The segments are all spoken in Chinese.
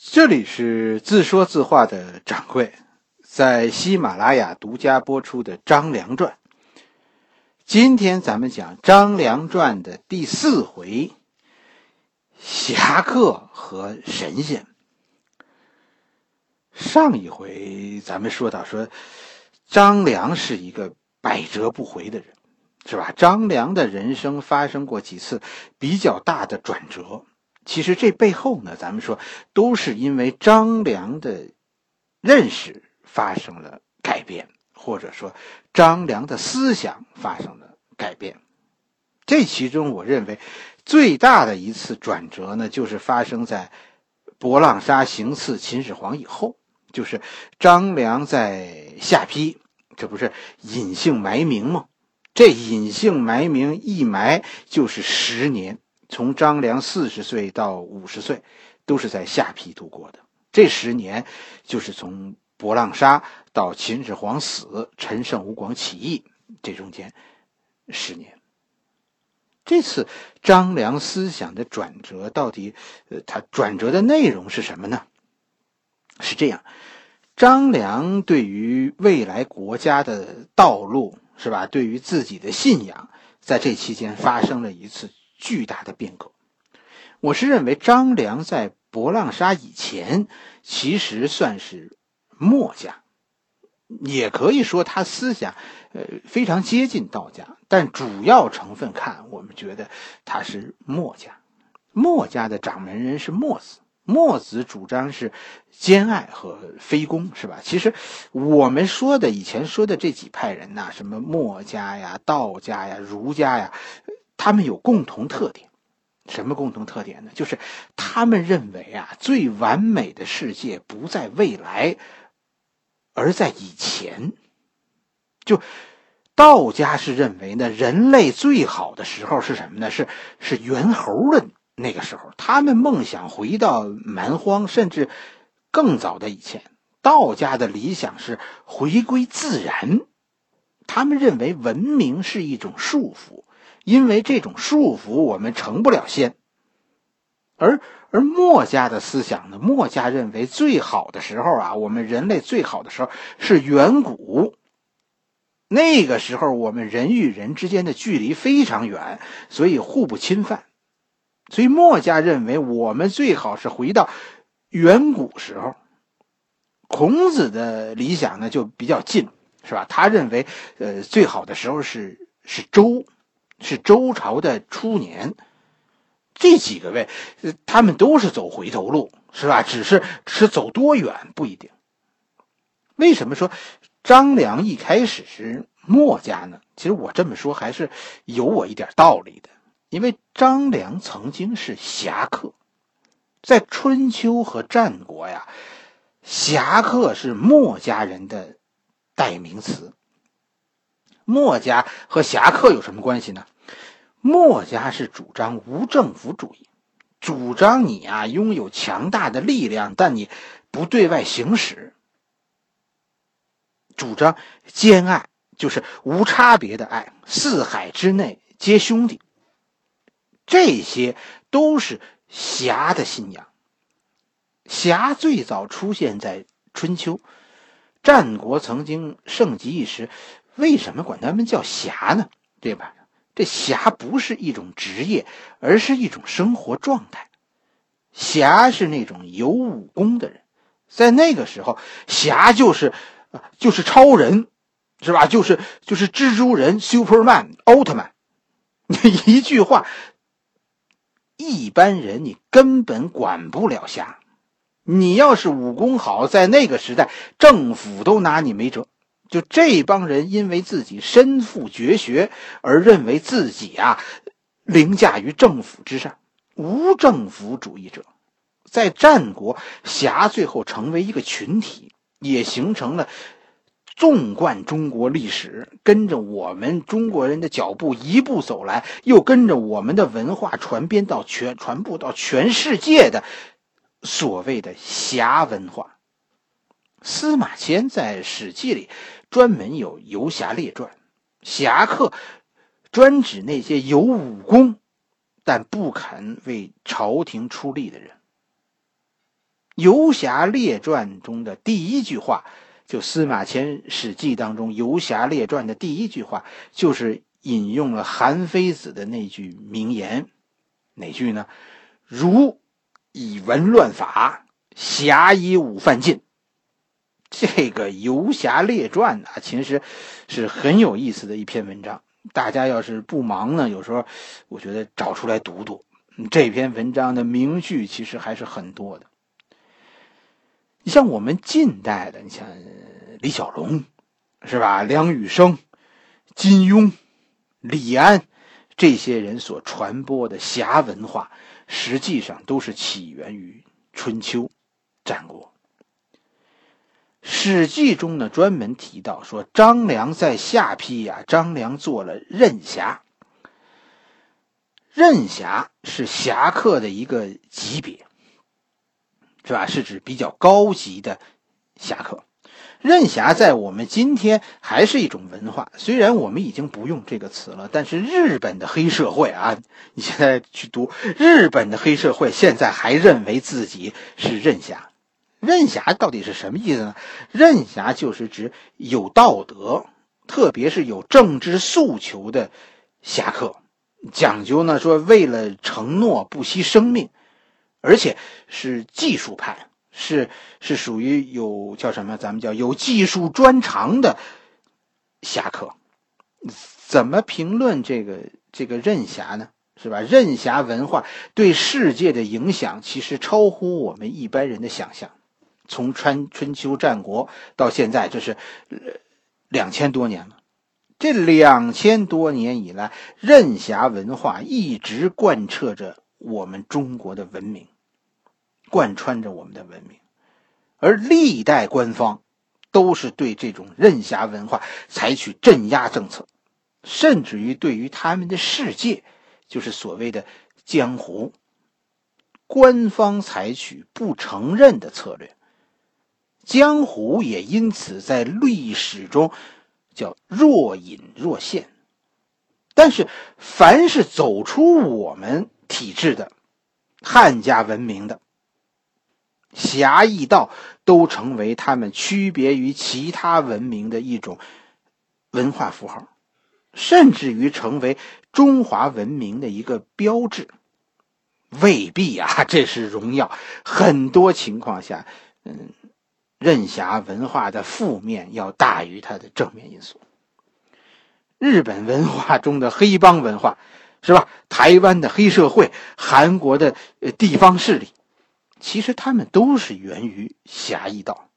这里是自说自话的掌柜，在喜马拉雅独家播出的《张良传》。今天咱们讲《张良传》的第四回：侠客和神仙。上一回咱们说到，说张良是一个百折不回的人，是吧？张良的人生发生过几次比较大的转折。其实这背后呢，咱们说都是因为张良的认识发生了改变，或者说张良的思想发生了改变。这其中，我认为最大的一次转折呢，就是发生在博浪沙行刺秦始皇以后，就是张良在下邳，这不是隐姓埋名吗？这隐姓埋名一埋就是十年。从张良四十岁到五十岁，都是在下邳度过的。这十年，就是从博浪沙到秦始皇死、陈胜吴广起义这中间十年。这次张良思想的转折，到底呃，他转折的内容是什么呢？是这样，张良对于未来国家的道路，是吧？对于自己的信仰，在这期间发生了一次。巨大的变革，我是认为张良在博浪沙以前，其实算是墨家，也可以说他思想，呃，非常接近道家，但主要成分看，我们觉得他是墨家。墨家的掌门人是墨子，墨子主张是兼爱和非攻，是吧？其实我们说的以前说的这几派人呐，什么墨家呀、道家呀、儒家呀。他们有共同特点，什么共同特点呢？就是他们认为啊，最完美的世界不在未来，而在以前。就道家是认为呢，人类最好的时候是什么呢？是是猿猴的那个时候。他们梦想回到蛮荒，甚至更早的以前。道家的理想是回归自然，他们认为文明是一种束缚。因为这种束缚，我们成不了仙。而而墨家的思想呢？墨家认为最好的时候啊，我们人类最好的时候是远古。那个时候，我们人与人之间的距离非常远，所以互不侵犯。所以墨家认为，我们最好是回到远古时候。孔子的理想呢，就比较近，是吧？他认为，呃，最好的时候是是周。是周朝的初年，这几个位，他们都是走回头路，是吧？只是是走多远不一定。为什么说张良一开始是墨家呢？其实我这么说还是有我一点道理的，因为张良曾经是侠客，在春秋和战国呀，侠客是墨家人的代名词。墨家和侠客有什么关系呢？墨家是主张无政府主义，主张你啊拥有强大的力量，但你不对外行使；主张兼爱，就是无差别的爱，四海之内皆兄弟。这些都是侠的信仰。侠最早出现在春秋，战国曾经盛极一时。为什么管他们叫侠呢？对吧？这侠不是一种职业，而是一种生活状态。侠是那种有武功的人，在那个时候，侠就是就是超人，是吧？就是就是蜘蛛人、Superman、奥特曼。一句话，一般人你根本管不了侠。你要是武功好，在那个时代，政府都拿你没辙。就这帮人，因为自己身负绝学，而认为自己啊凌驾于政府之上，无政府主义者。在战国，侠最后成为一个群体，也形成了纵贯中国历史，跟着我们中国人的脚步一步走来，又跟着我们的文化传编到全传播到全世界的所谓的侠文化。司马迁在《史记》里。专门有游侠列传，侠客专指那些有武功但不肯为朝廷出力的人。游侠列传中的第一句话，就司马迁《史记》当中《游侠列传》的第一句话，就是引用了韩非子的那句名言，哪句呢？儒以文乱法，侠以武犯禁。这个《游侠列传》啊，其实是很有意思的一篇文章。大家要是不忙呢，有时候我觉得找出来读读。这篇文章的名句其实还是很多的。你像我们近代的，你像李小龙，是吧？梁羽生、金庸、李安这些人所传播的侠文化，实际上都是起源于春秋、战国。《史记》中呢，专门提到说，张良在下邳呀，张良做了任侠。任侠是侠客的一个级别。是吧？是指比较高级的侠客。任侠在我们今天还是一种文化，虽然我们已经不用这个词了，但是日本的黑社会啊，你现在去读日本的黑社会，现在还认为自己是任侠。任侠到底是什么意思呢？任侠就是指有道德，特别是有政治诉求的侠客，讲究呢说为了承诺不惜生命。而且是技术派，是是属于有叫什么？咱们叫有技术专长的侠客。怎么评论这个这个任侠呢？是吧？任侠文化对世界的影响，其实超乎我们一般人的想象。从春春秋战国到现在，这是两千多年了。这两千多年以来，任侠文化一直贯彻着。我们中国的文明，贯穿着我们的文明，而历代官方都是对这种任侠文化采取镇压政策，甚至于对于他们的世界，就是所谓的江湖，官方采取不承认的策略，江湖也因此在历史中叫若隐若现。但是，凡是走出我们。体制的汉家文明的侠义道，都成为他们区别于其他文明的一种文化符号，甚至于成为中华文明的一个标志。未必啊，这是荣耀。很多情况下，嗯，任侠文化的负面要大于它的正面因素。日本文化中的黑帮文化。是吧？台湾的黑社会，韩国的地方势力，其实他们都是源于侠义道。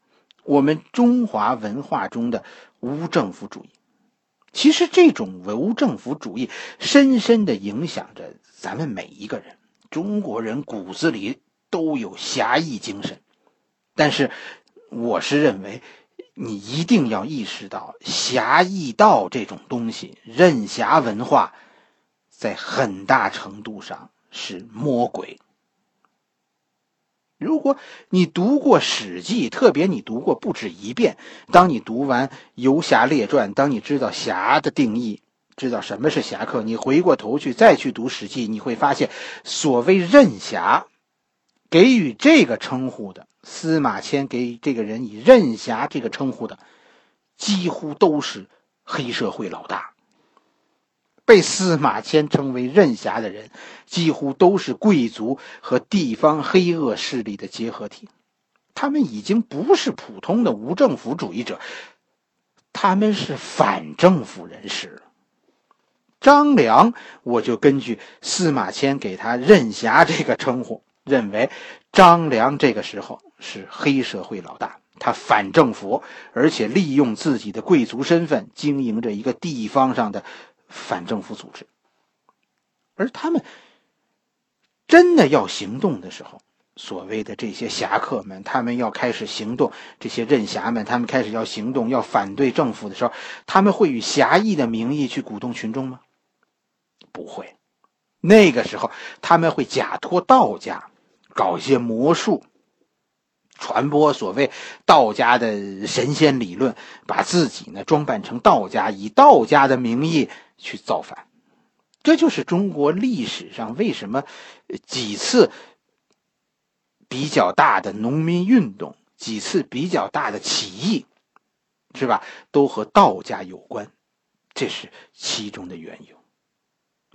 我们中华文化中的无政府主义，其实这种无政府主义深深的影响着咱们每一个人。中国人骨子里都有侠义精神，但是我是认为，你一定要意识到侠义道这种东西，任侠文化。在很大程度上是魔鬼。如果你读过《史记》，特别你读过不止一遍，当你读完《游侠列传》，当你知道侠的定义，知道什么是侠客，你回过头去再去读《史记》，你会发现，所谓任侠，给予这个称呼的司马迁给这个人以任侠这个称呼的，几乎都是黑社会老大。被司马迁称为任侠的人，几乎都是贵族和地方黑恶势力的结合体。他们已经不是普通的无政府主义者，他们是反政府人士。张良，我就根据司马迁给他任侠这个称呼，认为张良这个时候是黑社会老大，他反政府，而且利用自己的贵族身份经营着一个地方上的。反政府组织，而他们真的要行动的时候，所谓的这些侠客们，他们要开始行动；这些任侠们，他们开始要行动，要反对政府的时候，他们会以侠义的名义去鼓动群众吗？不会。那个时候，他们会假托道家，搞一些魔术，传播所谓道家的神仙理论，把自己呢装扮成道家，以道家的名义。去造反，这就是中国历史上为什么几次比较大的农民运动，几次比较大的起义，是吧？都和道家有关，这是其中的缘由，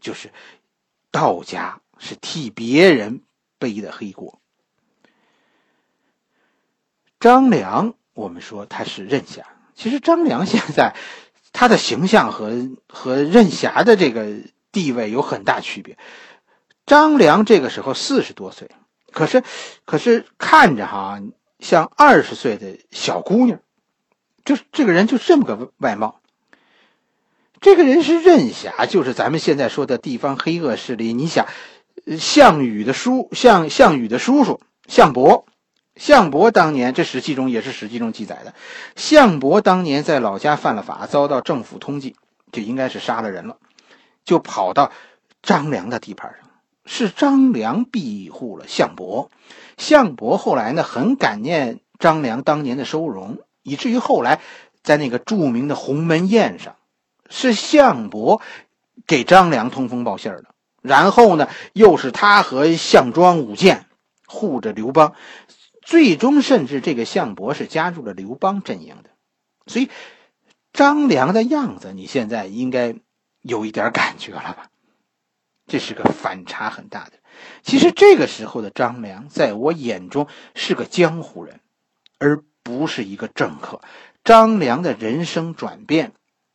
就是道家是替别人背的黑锅。张良，我们说他是任侠，其实张良现在他的形象和和任侠的这个地位有很大区别。张良这个时候四十多岁，可是可是看着哈像二十岁的小姑娘，就这个人就这么个外貌。这个人是任侠，就是咱们现在说的地方黑恶势力。你想，项羽的叔，项项羽的叔叔项伯。项伯当年，这史记中也是史记中记载的。项伯当年在老家犯了法，遭到政府通缉，就应该是杀了人了，就跑到张良的地盘上。是张良庇护了项伯，项伯后来呢很感念张良当年的收容，以至于后来在那个著名的鸿门宴上，是项伯给张良通风报信的。然后呢，又是他和项庄舞剑，护着刘邦。最终，甚至这个项伯是加入了刘邦阵营的，所以张良的样子，你现在应该有一点感觉了吧？这是个反差很大的。其实这个时候的张良，在我眼中是个江湖人，而不是一个政客。张良的人生转变，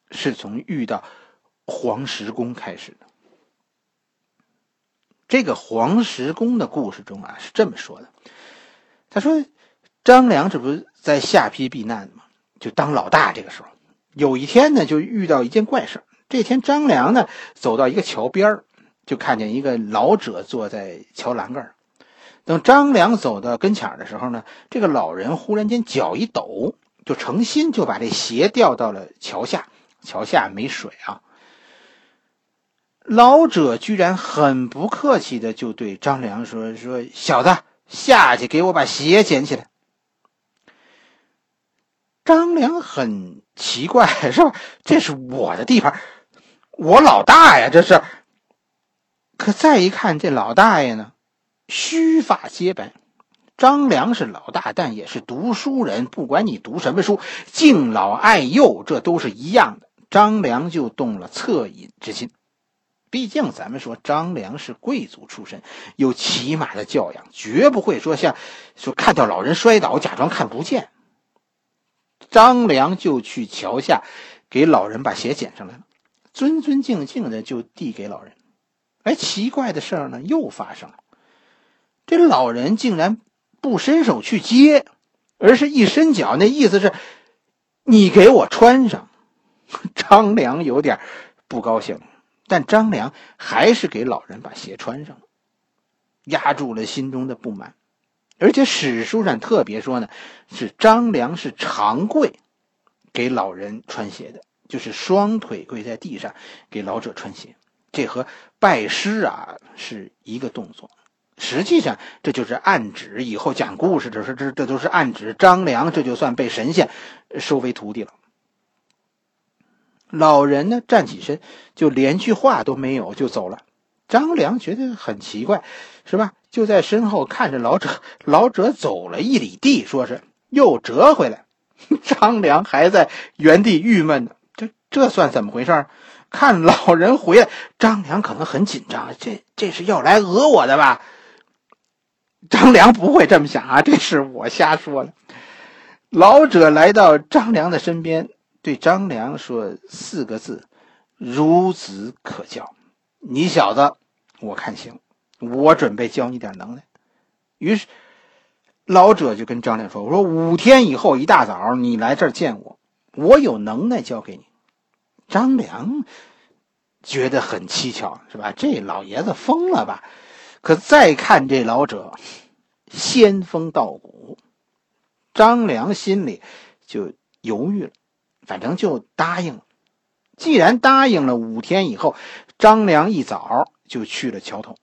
是从遇到黄石公开始的。这个黄石公的故事中啊，是这么说的。他说：“张良这不是在下邳避难吗？就当老大。这个时候，有一天呢，就遇到一件怪事这天，张良呢走到一个桥边就看见一个老者坐在桥栏杆等张良走到跟前的时候呢，这个老人忽然间脚一抖，就诚心就把这鞋掉到了桥下。桥下没水啊。老者居然很不客气的就对张良说：‘说小子。’”下去给我把鞋捡起来。张良很奇怪，是吧？这是我的地盘，我老大呀，这是。可再一看，这老大爷呢，须发皆白。张良是老大，但也是读书人，不管你读什么书，敬老爱幼，这都是一样的。张良就动了恻隐之心。毕竟，咱们说张良是贵族出身，有起码的教养，绝不会说像说看到老人摔倒假装看不见。张良就去桥下给老人把鞋捡上来了，尊尊敬敬的就递给老人。哎，奇怪的事儿呢又发生了，这老人竟然不伸手去接，而是一伸脚，那意思是你给我穿上。张良有点不高兴。但张良还是给老人把鞋穿上了，压住了心中的不满。而且史书上特别说呢，是张良是长跪给老人穿鞋的，就是双腿跪在地上给老者穿鞋。这和拜师啊是一个动作。实际上，这就是暗指以后讲故事的时候，这这都是暗指张良这就算被神仙收为徒弟了。老人呢，站起身，就连句话都没有就走了。张良觉得很奇怪，是吧？就在身后看着老者，老者走了一里地，说是又折回来。张良还在原地郁闷呢，这这算怎么回事？看老人回来，张良可能很紧张，这这是要来讹我的吧？张良不会这么想啊，这是我瞎说的。老者来到张良的身边。对张良说四个字：“孺子可教。”你小子，我看行，我准备教你点能耐。于是，老者就跟张良说：“我说五天以后一大早你来这儿见我，我有能耐教给你。”张良觉得很蹊跷，是吧？这老爷子疯了吧？可再看这老者，仙风道骨，张良心里就犹豫了。反正就答应了。既然答应了，五天以后，张良一早就去了桥头。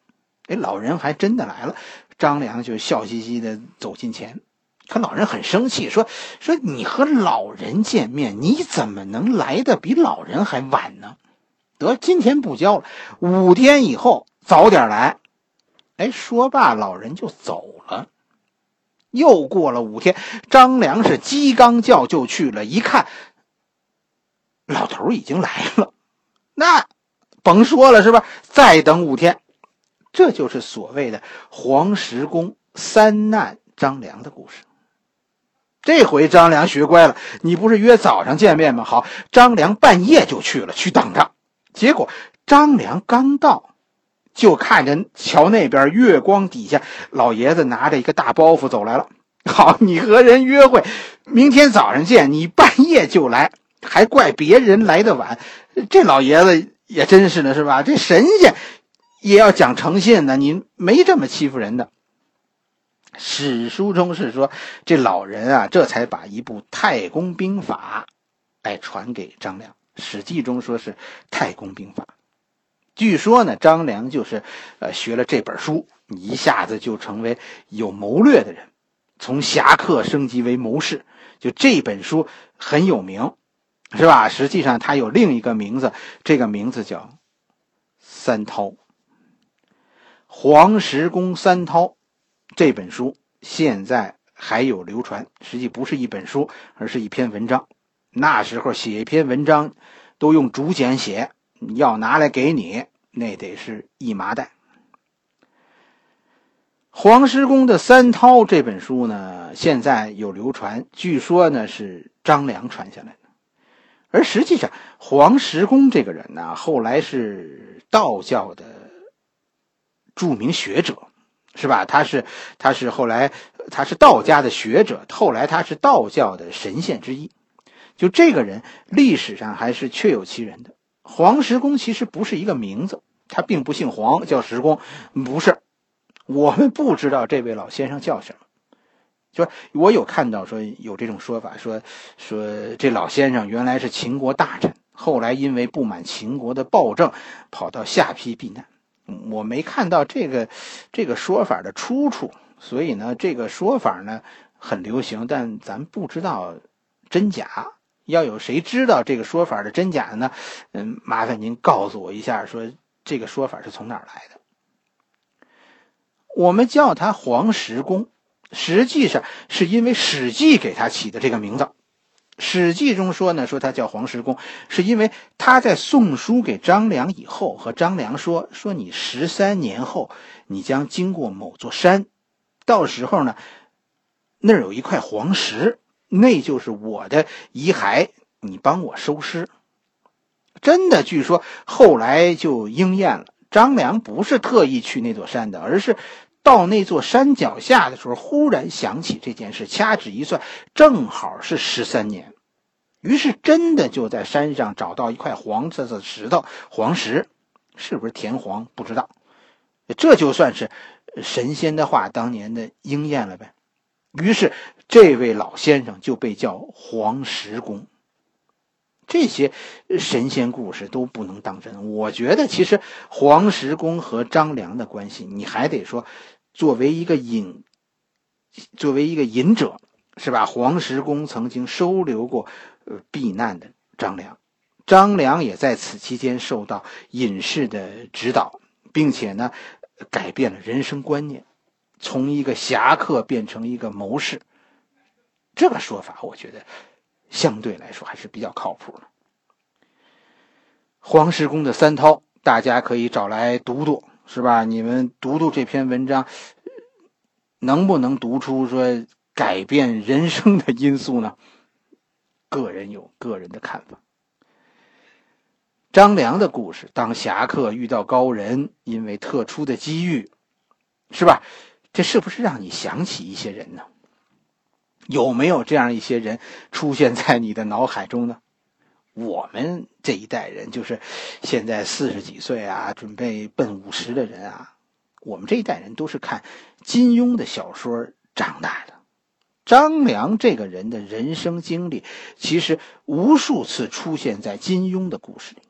哎，老人还真的来了。张良就笑嘻嘻的走近前，可老人很生气，说：“说你和老人见面，你怎么能来的比老人还晚呢？得，今天不交了，五天以后早点来。”哎，说罢，老人就走了。又过了五天，张良是鸡刚叫就去了，一看，老头已经来了，那甭说了是吧？再等五天，这就是所谓的黄石公三难张良的故事。这回张良学乖了，你不是约早上见面吗？好，张良半夜就去了，去等着。结果张良刚到，就看着桥那边月光底下，老爷子拿着一个大包袱走来了。好，你和人约会，明天早上见，你半夜就来，还怪别人来的晚。这老爷子也真是的，是吧？这神仙也要讲诚信的，你没这么欺负人的。史书中是说，这老人啊，这才把一部《太公兵法》哎传给张良。《史记》中说是《太公兵法》，据说呢，张良就是呃学了这本书，一下子就成为有谋略的人，从侠客升级为谋士。就这本书很有名，是吧？实际上他有另一个名字，这个名字叫三韬。黄石公三韬。这本书现在还有流传，实际不是一本书，而是一篇文章。那时候写一篇文章，都用竹简写，要拿来给你，那得是一麻袋。黄石公的《三韬》这本书呢，现在有流传，据说呢是张良传下来的。而实际上，黄石公这个人呢，后来是道教的著名学者。是吧？他是，他是后来，他是道家的学者，后来他是道教的神仙之一。就这个人，历史上还是确有其人的。黄石公其实不是一个名字，他并不姓黄，叫石公，不是。我们不知道这位老先生叫什么。就我有看到说有这种说法，说说这老先生原来是秦国大臣，后来因为不满秦国的暴政，跑到下邳避难。我没看到这个这个说法的出处，所以呢，这个说法呢很流行，但咱不知道真假。要有谁知道这个说法的真假呢？嗯，麻烦您告诉我一下，说这个说法是从哪儿来的？我们叫他黄石公，实际上是因为《史记》给他起的这个名字。《史记》中说呢，说他叫黄石公，是因为他在送书给张良以后，和张良说：“说你十三年后，你将经过某座山，到时候呢，那儿有一块黄石，那就是我的遗骸，你帮我收尸。”真的，据说后来就应验了。张良不是特意去那座山的，而是。到那座山脚下的时候，忽然想起这件事，掐指一算，正好是十三年。于是真的就在山上找到一块黄色的石头，黄石，是不是田黄不知道。这就算是神仙的话当年的应验了呗。于是这位老先生就被叫黄石公。这些神仙故事都不能当真。我觉得其实黄石公和张良的关系，你还得说，作为一个隐，作为一个隐者，是吧？黄石公曾经收留过呃避难的张良，张良也在此期间受到隐士的指导，并且呢，改变了人生观念，从一个侠客变成一个谋士。这个说法，我觉得。相对来说还是比较靠谱的。黄石公的三韬，大家可以找来读读，是吧？你们读读这篇文章，能不能读出说改变人生的因素呢？个人有个人的看法。张良的故事，当侠客遇到高人，因为特殊的机遇，是吧？这是不是让你想起一些人呢？有没有这样一些人出现在你的脑海中呢？我们这一代人，就是现在四十几岁啊，准备奔五十的人啊，我们这一代人都是看金庸的小说长大的。张良这个人的人生经历，其实无数次出现在金庸的故事里。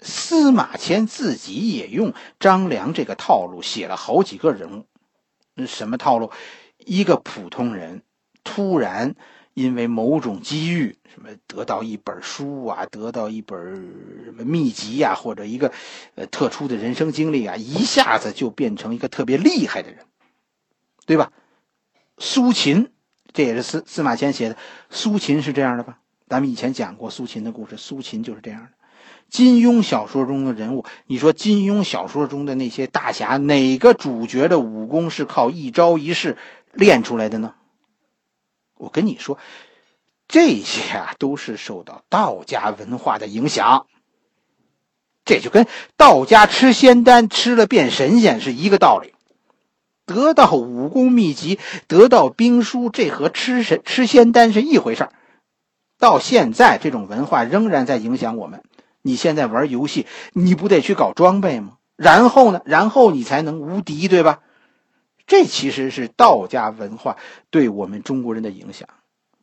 司马迁自己也用张良这个套路写了好几个人物。什么套路？一个普通人。突然，因为某种机遇，什么得到一本书啊，得到一本什么秘籍呀，或者一个呃特殊的人生经历啊，一下子就变成一个特别厉害的人，对吧？苏秦，这也是司司马迁写的。苏秦是这样的吧？咱们以前讲过苏秦的故事，苏秦就是这样的。金庸小说中的人物，你说金庸小说中的那些大侠，哪个主角的武功是靠一招一式练出来的呢？我跟你说，这些啊都是受到道家文化的影响。这就跟道家吃仙丹吃了变神仙是一个道理。得到武功秘籍，得到兵书，这和吃神吃仙丹是一回事到现在，这种文化仍然在影响我们。你现在玩游戏，你不得去搞装备吗？然后呢？然后你才能无敌，对吧？这其实是道家文化对我们中国人的影响，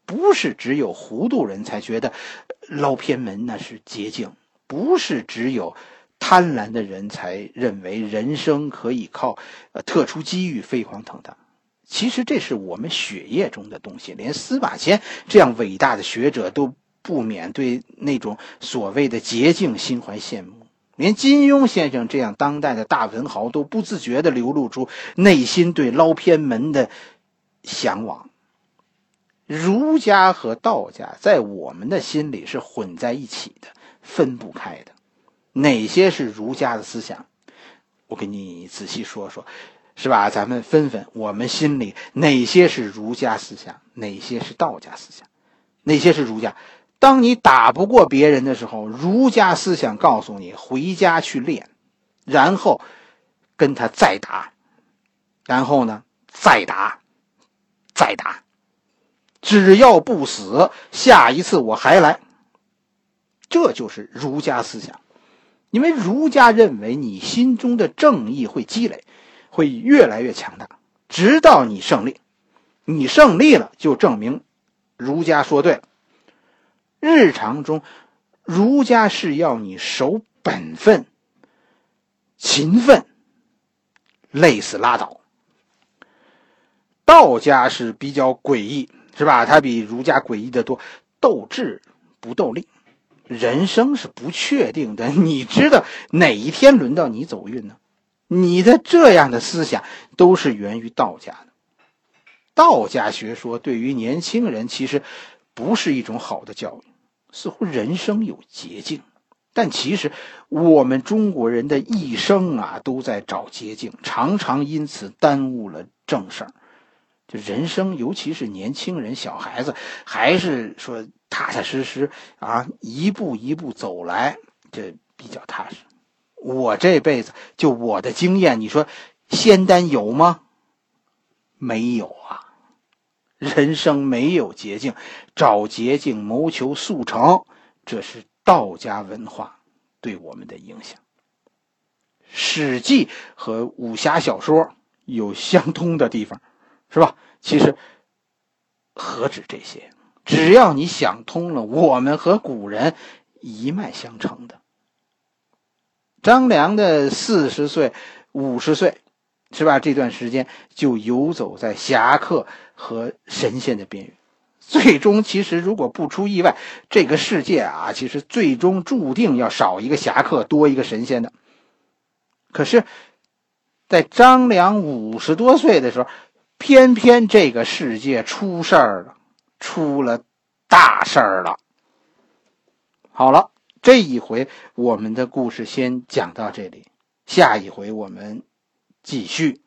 不是只有糊涂人才觉得捞偏门那是捷径，不是只有贪婪的人才认为人生可以靠呃特殊机遇飞黄腾达。其实这是我们血液中的东西，连司马迁这样伟大的学者都不免对那种所谓的捷径心怀羡慕。连金庸先生这样当代的大文豪都不自觉地流露出内心对捞偏门的向往。儒家和道家在我们的心里是混在一起的，分不开的。哪些是儒家的思想？我给你仔细说说，是吧？咱们分分，我们心里哪些是儒家思想，哪些是道家思想？哪些是儒家？当你打不过别人的时候，儒家思想告诉你回家去练，然后跟他再打，然后呢再打，再打，只要不死，下一次我还来。这就是儒家思想，因为儒家认为你心中的正义会积累，会越来越强大，直到你胜利。你胜利了，就证明儒家说对了。日常中，儒家是要你守本分、勤奋，累死拉倒。道家是比较诡异，是吧？它比儒家诡异的多。斗智不斗力，人生是不确定的。你知道哪一天轮到你走运呢？你的这样的思想都是源于道家的。道家学说对于年轻人其实不是一种好的教育。似乎人生有捷径，但其实我们中国人的一生啊，都在找捷径，常常因此耽误了正事儿。就人生，尤其是年轻人、小孩子，还是说踏踏实实啊，一步一步走来，这比较踏实。我这辈子就我的经验，你说仙丹有吗？没有啊。人生没有捷径，找捷径谋求速成，这是道家文化对我们的影响。《史记》和武侠小说有相通的地方，是吧？其实何止这些？只要你想通了，我们和古人一脉相承的。张良的四十岁、五十岁。是吧？这段时间就游走在侠客和神仙的边缘，最终其实如果不出意外，这个世界啊，其实最终注定要少一个侠客，多一个神仙的。可是，在张良五十多岁的时候，偏偏这个世界出事儿了，出了大事儿了。好了，这一回我们的故事先讲到这里，下一回我们。继续。